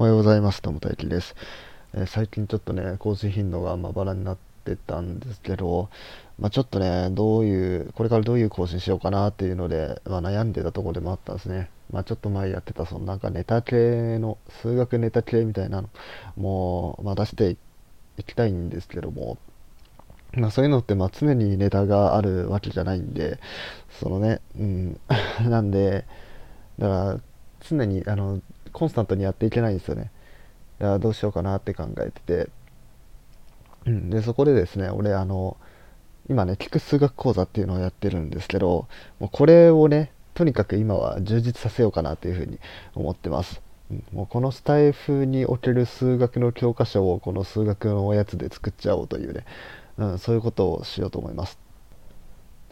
おはようございます。友田ゆです、えー、最近ちょっとね、更新頻度がまばらになってたんですけど、まあ、ちょっとね、どういう、これからどういう更新しようかなっていうので、まあ、悩んでたとこでもあったんですね。まあ、ちょっと前やってた、そのなんかネタ系の、数学ネタ系みたいなのも、まあ、出していきたいんですけども、まあ、そういうのってまあ常にネタがあるわけじゃないんで、そのね、うん、なんで、だから常にあのコンスタントにやっていけないんですよね。いやどうしようかなって考えてて、うん、でそこでですね俺あの今ね聞く数学講座っていうのをやってるんですけどもうこれをねとにかく今は充実させようかなというふうに思ってます。うん、もうこのスタイフにおける数学の教科書をこの数学のおやつで作っちゃおうというね、うん、そういうことをしようと思います。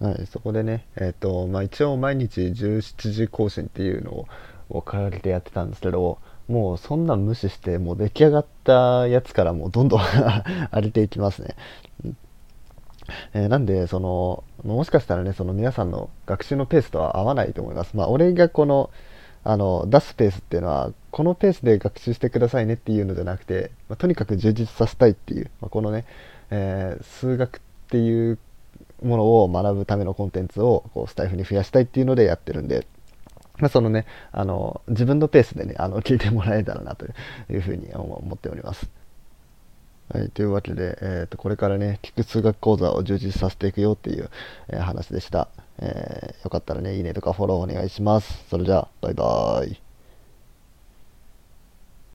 はい、そこでね、えーとまあ、一応毎日17時更新っていうのをを掲げてやってたんですけどもうそんなん無視してもう出来上がったやつからもうどんどん 荒れていきますね。えー、なんでそのもしかしたらねその皆さんの学習のペースとは合わないと思います。まあ、俺がこのあの出すペースっていうのはこのペースで学習してくださいねっていうのじゃなくて、まあ、とにかく充実させたいっていう、まあ、このね、えー、数学っていうものを学ぶためのコンテンツをこうスタイフに増やしたいっていうのでやってるんで、まあ、そのね、あの、自分のペースでね、あの、聞いてもらえたらなというふうに思っております。はい、というわけで、えーと、これからね、聞く数学講座を充実させていくよっていう、えー、話でした、えー。よかったらね、いいねとかフォローお願いします。それじゃあ、バイバーイ。